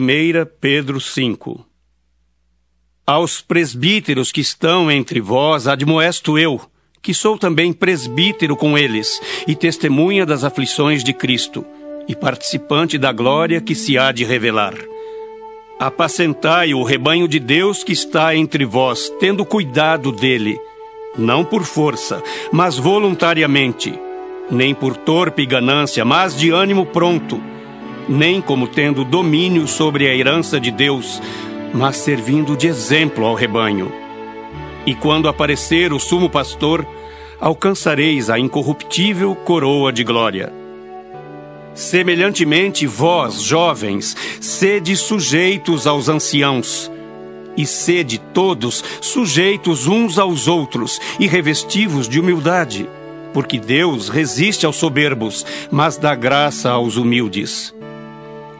1 Pedro 5 Aos presbíteros que estão entre vós, admoesto eu, que sou também presbítero com eles, e testemunha das aflições de Cristo, e participante da glória que se há de revelar. Apacentai o rebanho de Deus que está entre vós, tendo cuidado dele, não por força, mas voluntariamente, nem por torpe ganância, mas de ânimo pronto, nem como tendo domínio sobre a herança de Deus, mas servindo de exemplo ao rebanho. E quando aparecer o sumo pastor, alcançareis a incorruptível coroa de glória. Semelhantemente, vós, jovens, sede sujeitos aos anciãos, e sede todos sujeitos uns aos outros e revestivos de humildade, porque Deus resiste aos soberbos, mas dá graça aos humildes.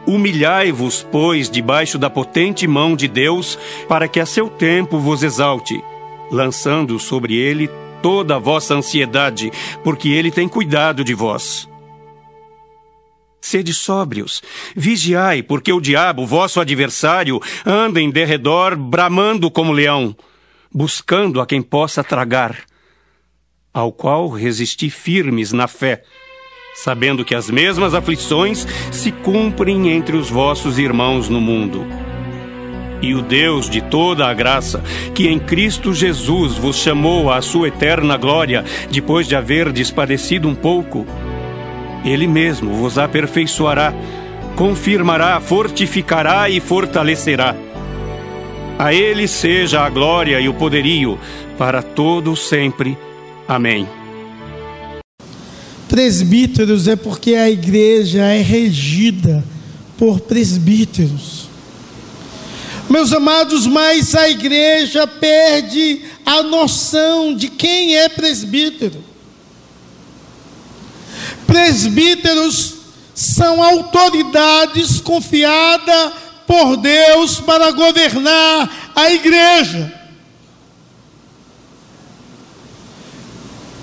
Humilhai-vos, pois, debaixo da potente mão de Deus, para que a seu tempo vos exalte, lançando sobre ele toda a vossa ansiedade, porque ele tem cuidado de vós. Sede sóbrios, vigiai, porque o diabo, vosso adversário, anda em derredor, bramando como leão, buscando a quem possa tragar, ao qual resisti firmes na fé, sabendo que as mesmas aflições se cumprem entre os vossos irmãos no mundo. E o Deus de toda a graça, que em Cristo Jesus vos chamou à sua eterna glória, depois de haver despadecido um pouco, Ele mesmo vos aperfeiçoará, confirmará, fortificará e fortalecerá. A Ele seja a glória e o poderio para todo sempre. Amém. Presbíteros é porque a igreja é regida por presbíteros. Meus amados, mas a igreja perde a noção de quem é presbítero. Presbíteros são autoridades confiadas por Deus para governar a igreja.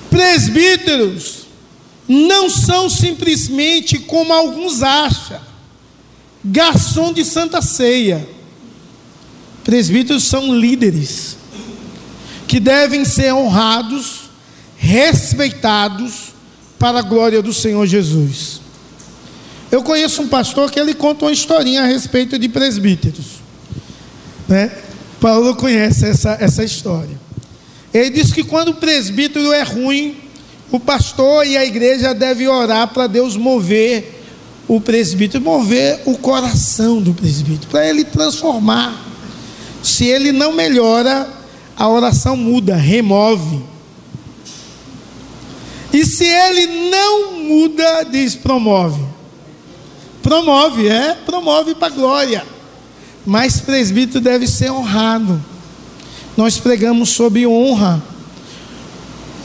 Presbíteros não são simplesmente como alguns acham, garçom de santa ceia Presbíteros são líderes que devem ser honrados, respeitados para a glória do Senhor Jesus. Eu conheço um pastor que ele conta uma historinha a respeito de presbíteros. Né? Paulo conhece essa, essa história. Ele diz que quando o presbítero é ruim, o pastor e a igreja devem orar para Deus mover o presbítero, mover o coração do presbítero, para ele transformar. Se ele não melhora, a oração muda, remove. E se ele não muda, diz promove. Promove, é, promove para glória. Mas presbítero deve ser honrado. Nós pregamos sobre honra.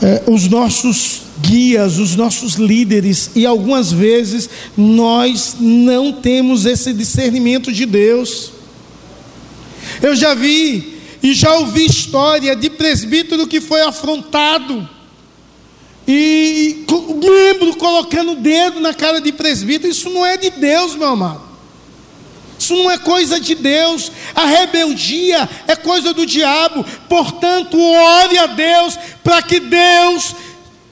É, os nossos guias, os nossos líderes, e algumas vezes nós não temos esse discernimento de Deus. Eu já vi e já ouvi história de presbítero que foi afrontado e membro colocando o dedo na cara de presbítero. Isso não é de Deus, meu amado. Isso não é coisa de Deus. A rebeldia é coisa do diabo. Portanto, ore a Deus para que Deus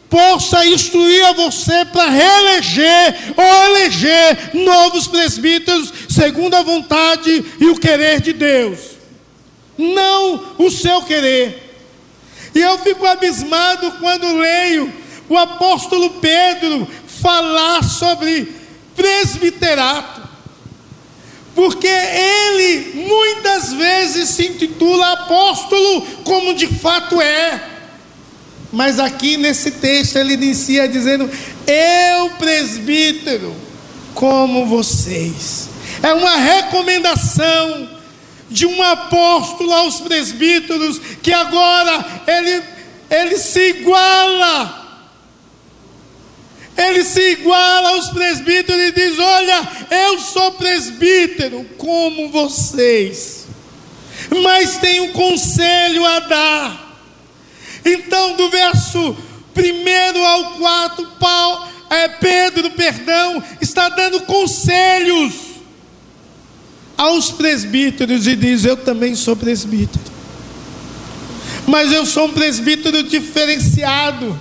possa instruir a você para reeleger ou eleger novos presbíteros segundo a vontade e o querer de Deus não o seu querer. E eu fico abismado quando leio o apóstolo Pedro falar sobre presbiterato, porque ele muitas vezes se intitula apóstolo, como de fato é. Mas aqui nesse texto ele inicia dizendo: Eu, presbítero, como vocês. É uma recomendação de um apóstolo aos presbíteros, que agora ele, ele se iguala. Ele se iguala aos presbíteros e diz: Olha, eu sou presbítero como vocês, mas tenho um conselho a dar. Então, do verso 1 ao 4, Paulo, é, Pedro, perdão, está dando conselhos aos presbíteros e diz: Eu também sou presbítero. Mas eu sou um presbítero diferenciado.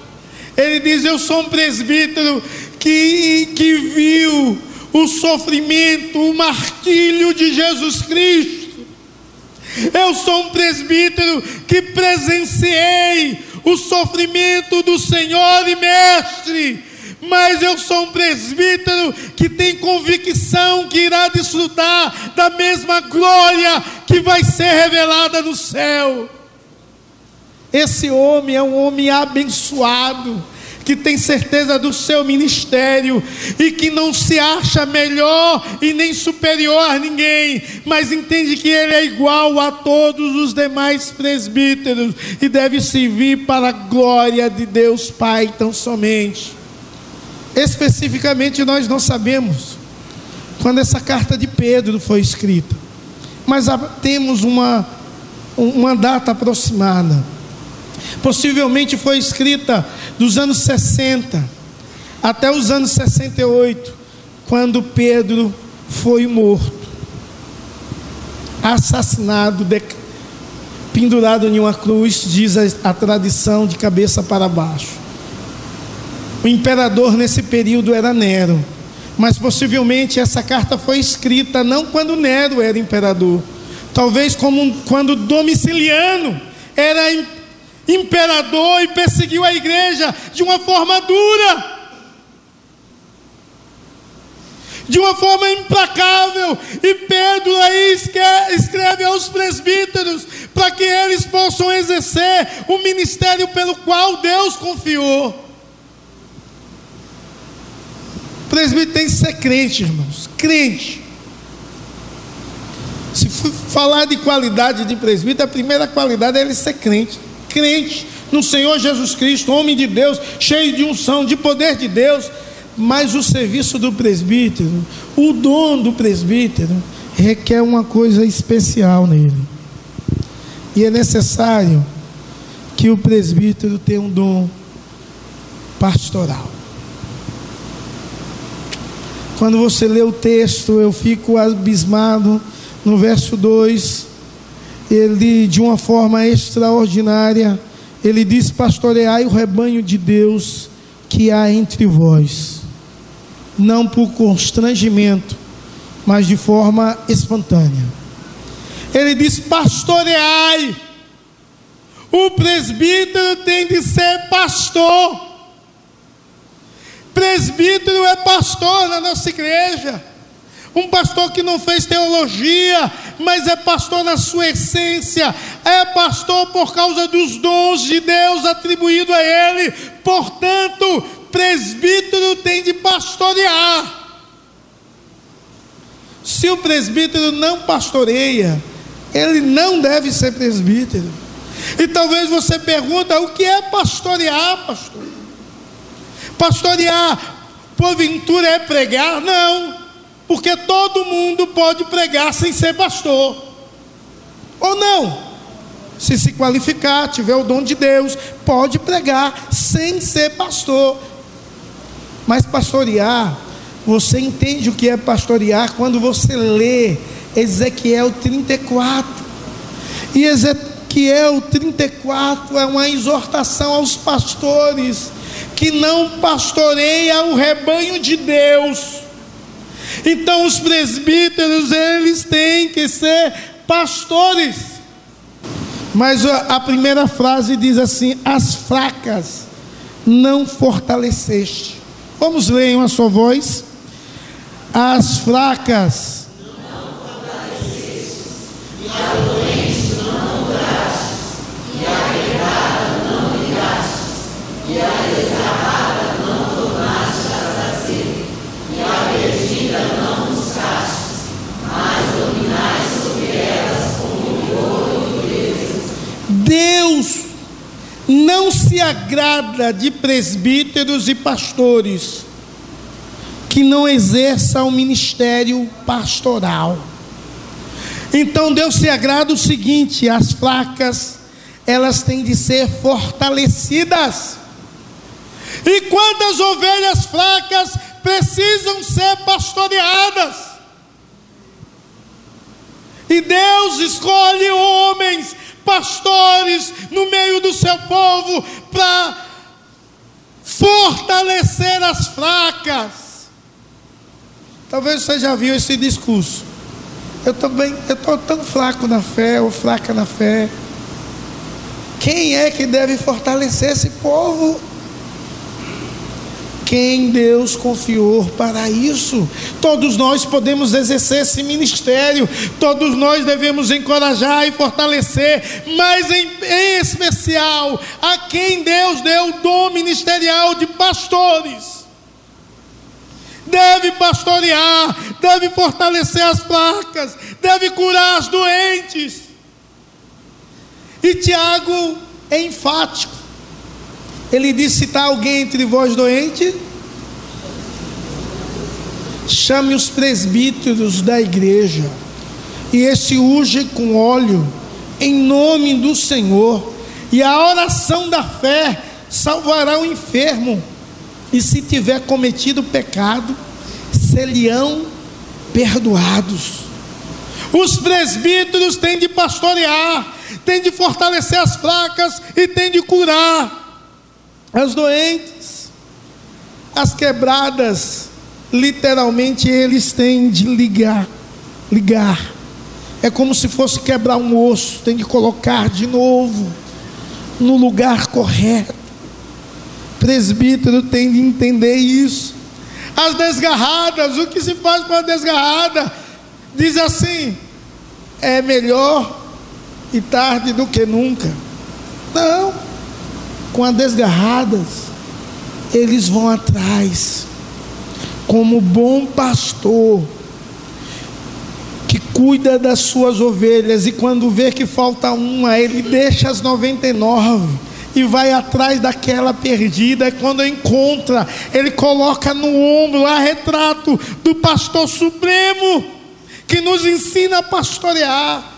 Ele diz: Eu sou um presbítero que, que viu o sofrimento, o martírio de Jesus Cristo. Eu sou um presbítero que presenciei o sofrimento do Senhor e Mestre mas eu sou um presbítero que tem convicção que irá desfrutar da mesma glória que vai ser revelada no céu. Esse homem é um homem abençoado, que tem certeza do seu ministério e que não se acha melhor e nem superior a ninguém, mas entende que ele é igual a todos os demais presbíteros e deve servir para a glória de Deus Pai tão somente. Especificamente, nós não sabemos quando essa carta de Pedro foi escrita, mas temos uma, uma data aproximada. Possivelmente foi escrita dos anos 60 até os anos 68, quando Pedro foi morto, assassinado, pendurado em uma cruz, diz a, a tradição, de cabeça para baixo. O imperador nesse período era Nero, mas possivelmente essa carta foi escrita não quando Nero era imperador, talvez como quando Domiciliano era imperador e perseguiu a igreja de uma forma dura. de uma forma implacável. E Pedro aí escreve aos presbíteros para que eles possam exercer o ministério pelo qual Deus confiou. presbítero tem que ser crente, irmãos. Crente. Se falar de qualidade de presbítero, a primeira qualidade é ele ser crente. Crente no Senhor Jesus Cristo, homem de Deus, cheio de unção, de poder de Deus. Mas o serviço do presbítero, o dom do presbítero, requer uma coisa especial nele. E é necessário que o presbítero tenha um dom pastoral. Quando você lê o texto, eu fico abismado. No verso 2, ele, de uma forma extraordinária, ele diz: Pastoreai o rebanho de Deus que há entre vós, não por constrangimento, mas de forma espontânea. Ele diz: Pastoreai. O presbítero tem de ser pastor. Presbítero é pastor na nossa igreja. Um pastor que não fez teologia, mas é pastor na sua essência, é pastor por causa dos dons de Deus atribuído a ele. Portanto, presbítero tem de pastorear. Se o presbítero não pastoreia, ele não deve ser presbítero. E talvez você pergunta: o que é pastorear, pastor? Pastorear, porventura é pregar? Não, porque todo mundo pode pregar sem ser pastor, ou não. Se se qualificar, tiver o dom de Deus, pode pregar sem ser pastor. Mas pastorear, você entende o que é pastorear quando você lê Ezequiel 34. E Ezequiel 34 é uma exortação aos pastores que não pastoreia o rebanho de Deus. Então os presbíteros, eles têm que ser pastores. Mas a primeira frase diz assim: as fracas não fortaleceste. Vamos ler em uma sua voz. As fracas não fortaleceste, e a doente não curaste, e a quebrada não ligaste, e a Deus não se agrada de presbíteros e pastores que não exerçam o ministério pastoral. Então Deus se agrada o seguinte: as fracas, elas têm de ser fortalecidas. E quantas ovelhas fracas precisam ser pastoreadas? E Deus escolhe homens, pastores, no meio do seu povo, para fortalecer as fracas. Talvez você já viu esse discurso. Eu também, eu estou tão fraco na fé, ou fraca na fé. Quem é que deve fortalecer esse povo? Quem Deus confiou para isso? Todos nós podemos exercer esse ministério, todos nós devemos encorajar e fortalecer, mas em, em especial a quem Deus deu o dom ministerial de pastores deve pastorear, deve fortalecer as placas, deve curar as doentes. E Tiago é enfático. Ele disse: se está alguém entre vós doente, chame os presbíteros da igreja, e este unge com óleo, em nome do Senhor, e a oração da fé salvará o enfermo, e se tiver cometido pecado, seriam perdoados. Os presbíteros têm de pastorear, têm de fortalecer as fracas e têm de curar as doentes, as quebradas, literalmente eles têm de ligar, ligar. É como se fosse quebrar um osso, tem de colocar de novo no lugar correto. presbítero tem de entender isso. As desgarradas, o que se faz com a desgarrada? Diz assim: é melhor e tarde do que nunca. Não com as desgarradas, eles vão atrás, como bom pastor, que cuida das suas ovelhas, e quando vê que falta uma, ele deixa as 99 e vai atrás daquela perdida, e quando encontra, ele coloca no ombro a retrato do pastor supremo, que nos ensina a pastorear.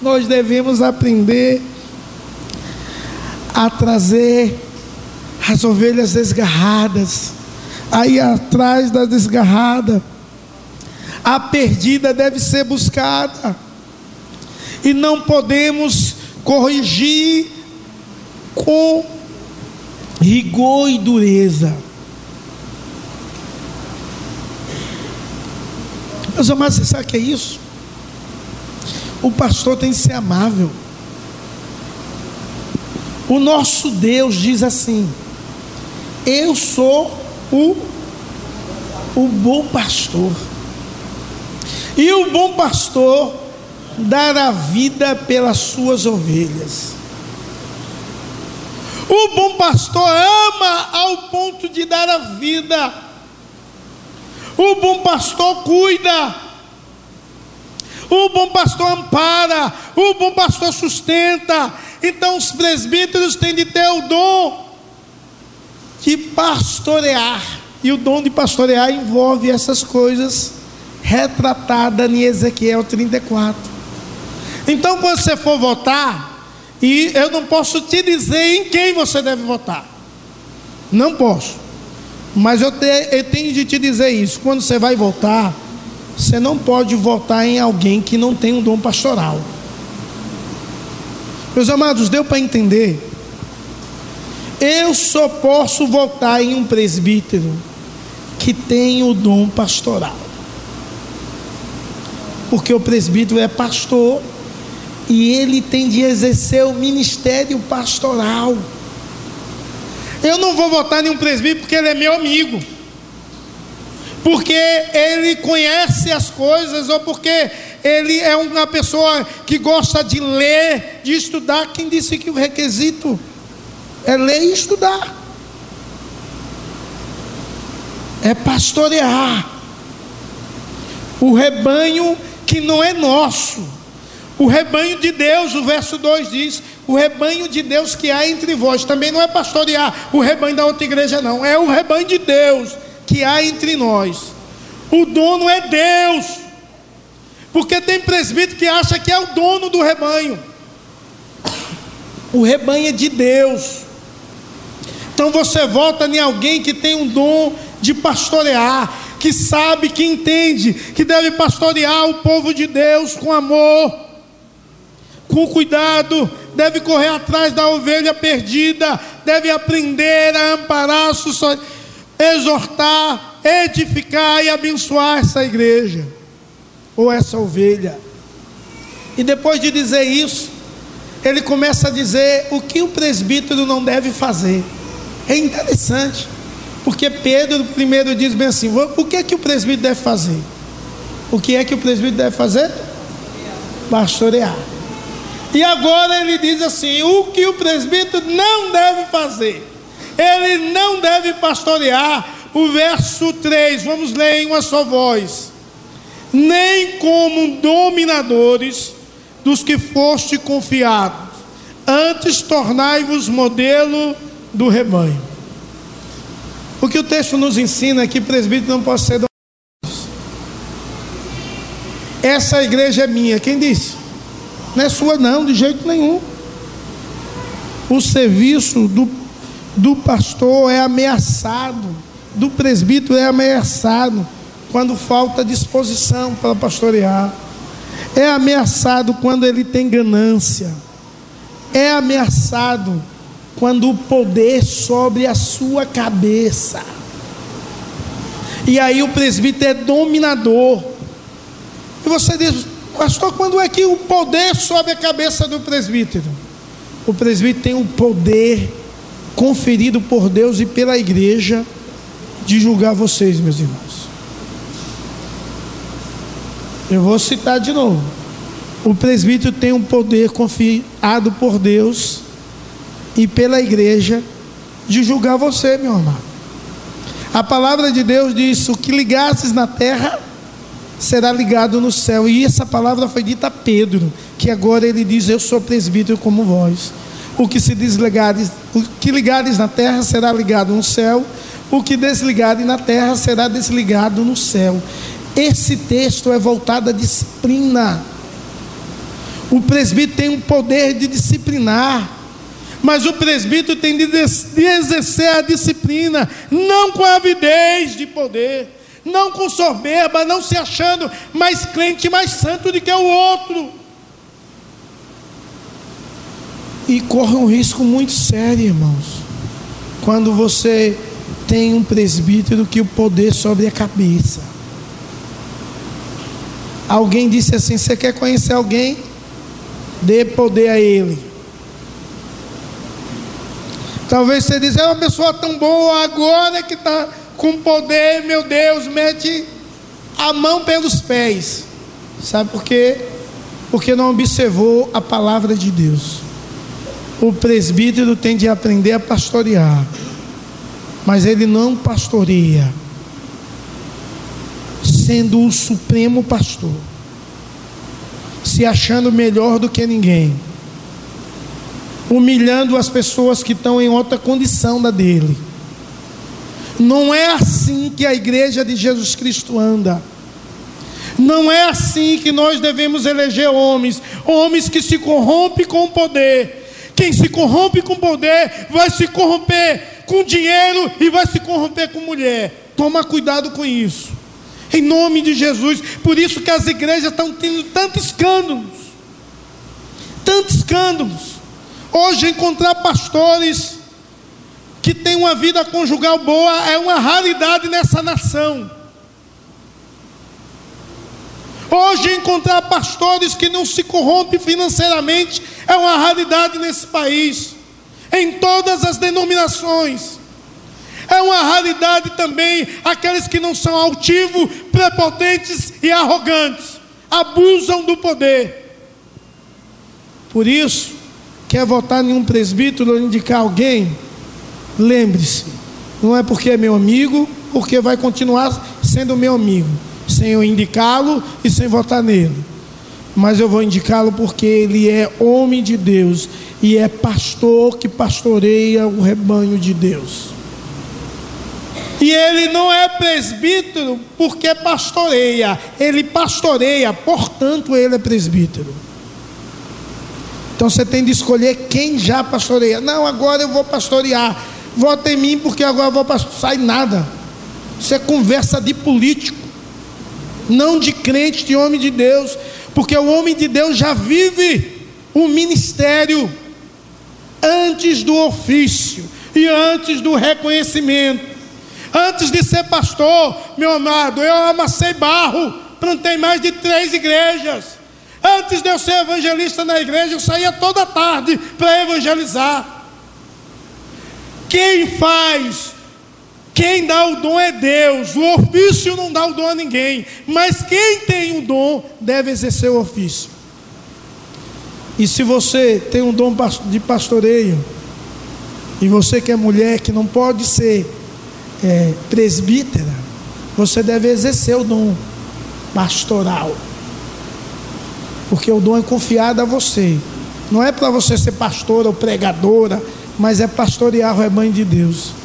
Nós devemos aprender a trazer as ovelhas desgarradas, aí atrás da desgarrada, a perdida deve ser buscada, e não podemos corrigir com rigor e dureza. Meus amados, você sabe o que é isso? O pastor tem que ser amável. O nosso Deus diz assim: Eu sou o, o bom pastor. E o bom pastor dará vida pelas suas ovelhas. O bom pastor ama ao ponto de dar a vida. O bom pastor cuida. O bom pastor ampara. O bom pastor sustenta. Então os presbíteros têm de ter o dom de pastorear. E o dom de pastorear envolve essas coisas retratadas em Ezequiel 34. Então, quando você for votar, e eu não posso te dizer em quem você deve votar, não posso, mas eu, te, eu tenho de te dizer isso: quando você vai votar, você não pode votar em alguém que não tem um dom pastoral. Meus amados, deu para entender? Eu só posso votar em um presbítero que tem o dom pastoral. Porque o presbítero é pastor e ele tem de exercer o ministério pastoral. Eu não vou votar em um presbítero porque ele é meu amigo. Porque ele conhece as coisas ou porque ele é uma pessoa que gosta de ler, de estudar. Quem disse que o requisito é ler e estudar? É pastorear o rebanho que não é nosso, o rebanho de Deus, o verso 2 diz: o rebanho de Deus que há entre vós, também não é pastorear o rebanho da outra igreja, não, é o rebanho de Deus que há entre nós. O dono é Deus. Porque tem presbítero que acha que é o dono do rebanho. O rebanho é de Deus. Então você vota em alguém que tem um dom de pastorear, que sabe, que entende, que deve pastorear o povo de Deus com amor, com cuidado, deve correr atrás da ovelha perdida, deve aprender a amparar, exortar, edificar e abençoar essa igreja ou essa ovelha. E depois de dizer isso, ele começa a dizer o que o presbítero não deve fazer. É interessante, porque Pedro primeiro diz bem assim: o que é que o presbítero deve fazer? O que é que o presbítero deve fazer? Pastorear. E agora ele diz assim: o que o presbítero não deve fazer? Ele não deve pastorear. O verso 3, vamos ler em uma só voz. Nem como dominadores dos que foste confiados, antes tornai-vos modelo do rebanho. O que o texto nos ensina é que presbítero não pode ser dominador. Essa igreja é minha, quem disse? Não é sua, não, de jeito nenhum. O serviço do, do pastor é ameaçado, do presbítero é ameaçado quando falta disposição para pastorear, é ameaçado quando ele tem ganância, é ameaçado quando o poder sobre a sua cabeça. E aí o presbítero é dominador. E você diz, Pastor, quando é que o poder sobe a cabeça do presbítero? O presbítero tem o poder conferido por Deus e pela igreja de julgar vocês, meus irmãos. Eu vou citar de novo. O presbítero tem um poder confiado por Deus e pela igreja de julgar você, meu amado. A palavra de Deus diz: o que ligasses na terra será ligado no céu. E essa palavra foi dita a Pedro, que agora ele diz: Eu sou presbítero como vós. O que se desligares, o que ligares na terra será ligado no céu, o que desligares na terra será desligado no céu. Esse texto é voltado à disciplina. O presbítero tem um poder de disciplinar, mas o presbítero tem de exercer a disciplina, não com avidez de poder não com soberba, não se achando mais crente, mais santo do que o outro. E corre um risco muito sério, irmãos, quando você tem um presbítero que o poder sobre a cabeça. Alguém disse assim: Você quer conhecer alguém? Dê poder a ele. Talvez você diz: É uma pessoa tão boa agora que está com poder, meu Deus, mete a mão pelos pés. Sabe por quê? Porque não observou a palavra de Deus. O presbítero tem de aprender a pastorear, mas ele não pastoreia, sendo o supremo pastor, se achando melhor do que ninguém, humilhando as pessoas que estão em outra condição da dele não é assim que a igreja de Jesus Cristo anda. Não é assim que nós devemos eleger homens, homens que se corrompem com o poder. Quem se corrompe com poder vai se corromper com dinheiro e vai se corromper com mulher. Toma cuidado com isso. Em nome de Jesus. Por isso que as igrejas estão tendo tantos escândalos. Tantos escândalos. Hoje encontrar pastores que tem uma vida conjugal boa é uma raridade nessa nação. Hoje, encontrar pastores que não se corrompem financeiramente é uma raridade nesse país, em todas as denominações. É uma raridade também aqueles que não são altivos, prepotentes e arrogantes, abusam do poder. Por isso, quer votar em um presbítero ou indicar alguém, Lembre-se, não é porque é meu amigo, porque vai continuar sendo meu amigo, sem eu indicá-lo e sem votar nele. Mas eu vou indicá-lo porque ele é homem de Deus e é pastor que pastoreia o rebanho de Deus. E ele não é presbítero porque pastoreia, ele pastoreia, portanto ele é presbítero. Então você tem de escolher quem já pastoreia. Não, agora eu vou pastorear. Vota em mim porque agora eu vou passar. Sai nada. Isso é conversa de político, não de crente, de homem de Deus, porque o homem de Deus já vive o ministério antes do ofício e antes do reconhecimento. Antes de ser pastor, meu amado, eu amassei barro, plantei mais de três igrejas. Antes de eu ser evangelista na igreja, eu saía toda tarde para evangelizar. Quem faz, quem dá o dom é Deus. O ofício não dá o dom a ninguém. Mas quem tem o dom deve exercer o ofício. E se você tem um dom de pastoreio, e você que é mulher, que não pode ser é, presbítera, você deve exercer o dom pastoral. Porque o dom é confiado a você. Não é para você ser pastora ou pregadora, mas é pastorear o rebanho de Deus.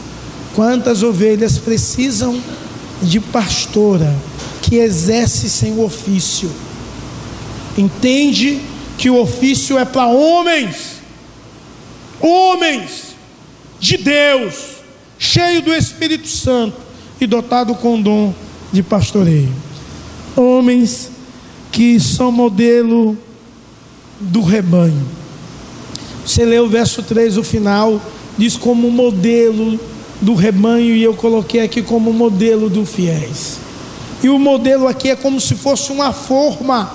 Quantas ovelhas precisam de pastora que exerce sem o ofício? Entende que o ofício é para homens, homens de Deus, cheio do Espírito Santo e dotado com dom de pastoreio. Homens que são modelo do rebanho. Você lê o verso 3, o final, diz como modelo do rebanho, e eu coloquei aqui como modelo do fiéis. E o modelo aqui é como se fosse uma forma.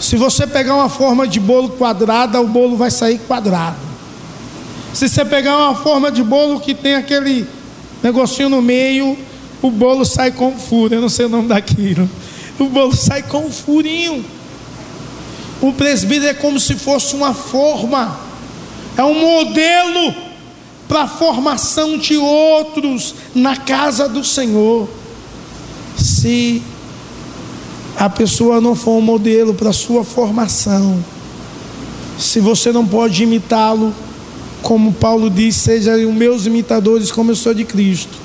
Se você pegar uma forma de bolo quadrada, o bolo vai sair quadrado. Se você pegar uma forma de bolo que tem aquele negocinho no meio, o bolo sai com furo. Eu não sei o nome daquilo o bolo sai com furinho. O presbítero é como se fosse uma forma, é um modelo para a formação de outros na casa do Senhor. Se a pessoa não for um modelo para sua formação, se você não pode imitá-lo, como Paulo diz, sejam meus imitadores, como eu sou de Cristo,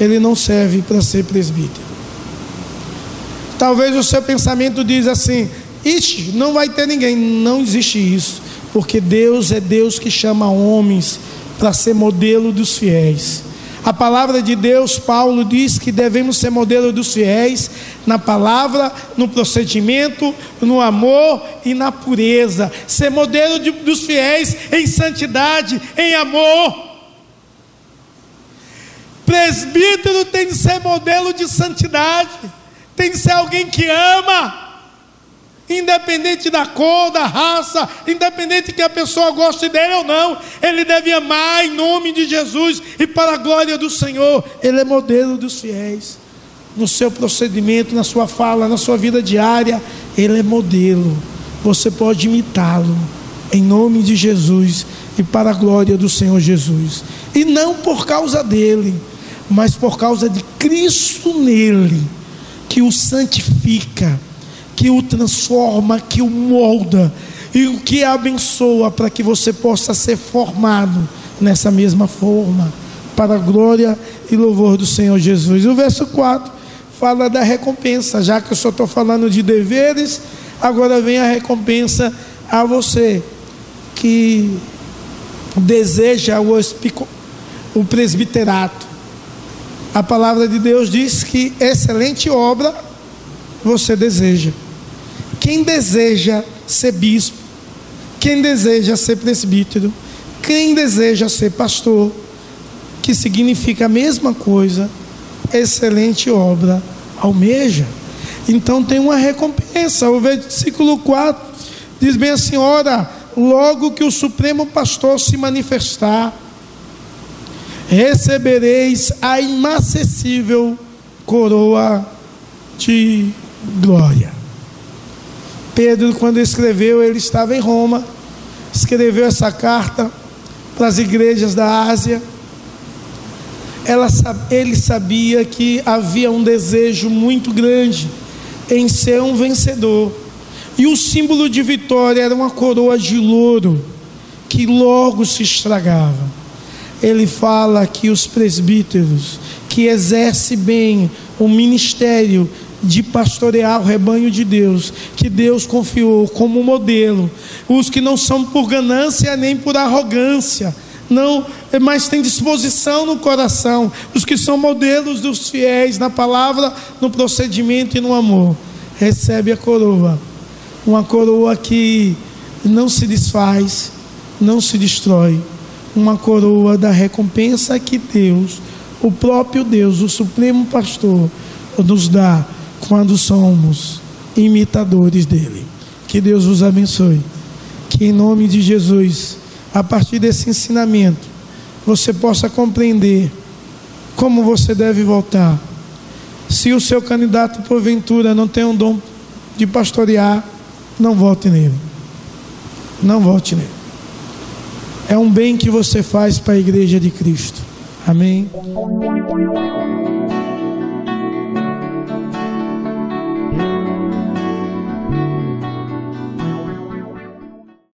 ele não serve para ser presbítero. Talvez o seu pensamento diz assim: Ixi, não vai ter ninguém. Não existe isso, porque Deus é Deus que chama homens para ser modelo dos fiéis. A palavra de Deus, Paulo diz que devemos ser modelo dos fiéis na palavra, no procedimento, no amor e na pureza. Ser modelo de, dos fiéis em santidade, em amor. Presbítero tem de ser modelo de santidade tem que ser alguém que ama, independente da cor, da raça, independente que a pessoa goste dele ou não, ele deve amar em nome de Jesus e para a glória do Senhor. Ele é modelo dos fiéis. No seu procedimento, na sua fala, na sua vida diária, ele é modelo. Você pode imitá-lo em nome de Jesus e para a glória do Senhor Jesus. E não por causa dele, mas por causa de Cristo nele que o santifica, que o transforma, que o molda e o que abençoa para que você possa ser formado nessa mesma forma, para a glória e louvor do Senhor Jesus. O verso 4 fala da recompensa, já que eu só estou falando de deveres, agora vem a recompensa a você que deseja o, o presbiterato a palavra de Deus diz que excelente obra você deseja. Quem deseja ser bispo, quem deseja ser presbítero, quem deseja ser pastor, que significa a mesma coisa, excelente obra almeja. Então tem uma recompensa. O versículo 4 diz bem assim: ora, logo que o Supremo Pastor se manifestar, recebereis a inacessível coroa de glória. Pedro, quando escreveu, ele estava em Roma, escreveu essa carta para as igrejas da Ásia. Ela, ele sabia que havia um desejo muito grande em ser um vencedor. E o símbolo de vitória era uma coroa de louro que logo se estragava ele fala que os presbíteros que exercem bem o ministério de pastorear o rebanho de Deus, que Deus confiou como modelo, os que não são por ganância nem por arrogância, não, mas tem disposição no coração, os que são modelos dos fiéis na palavra, no procedimento e no amor, recebe a coroa, uma coroa que não se desfaz, não se destrói, uma coroa da recompensa que Deus, o próprio Deus, o Supremo Pastor, nos dá quando somos imitadores dele. Que Deus os abençoe. Que em nome de Jesus, a partir desse ensinamento, você possa compreender como você deve voltar. Se o seu candidato, porventura, não tem um dom de pastorear, não vote nele. Não vote nele. É um bem que você faz para a igreja de Cristo. Amém.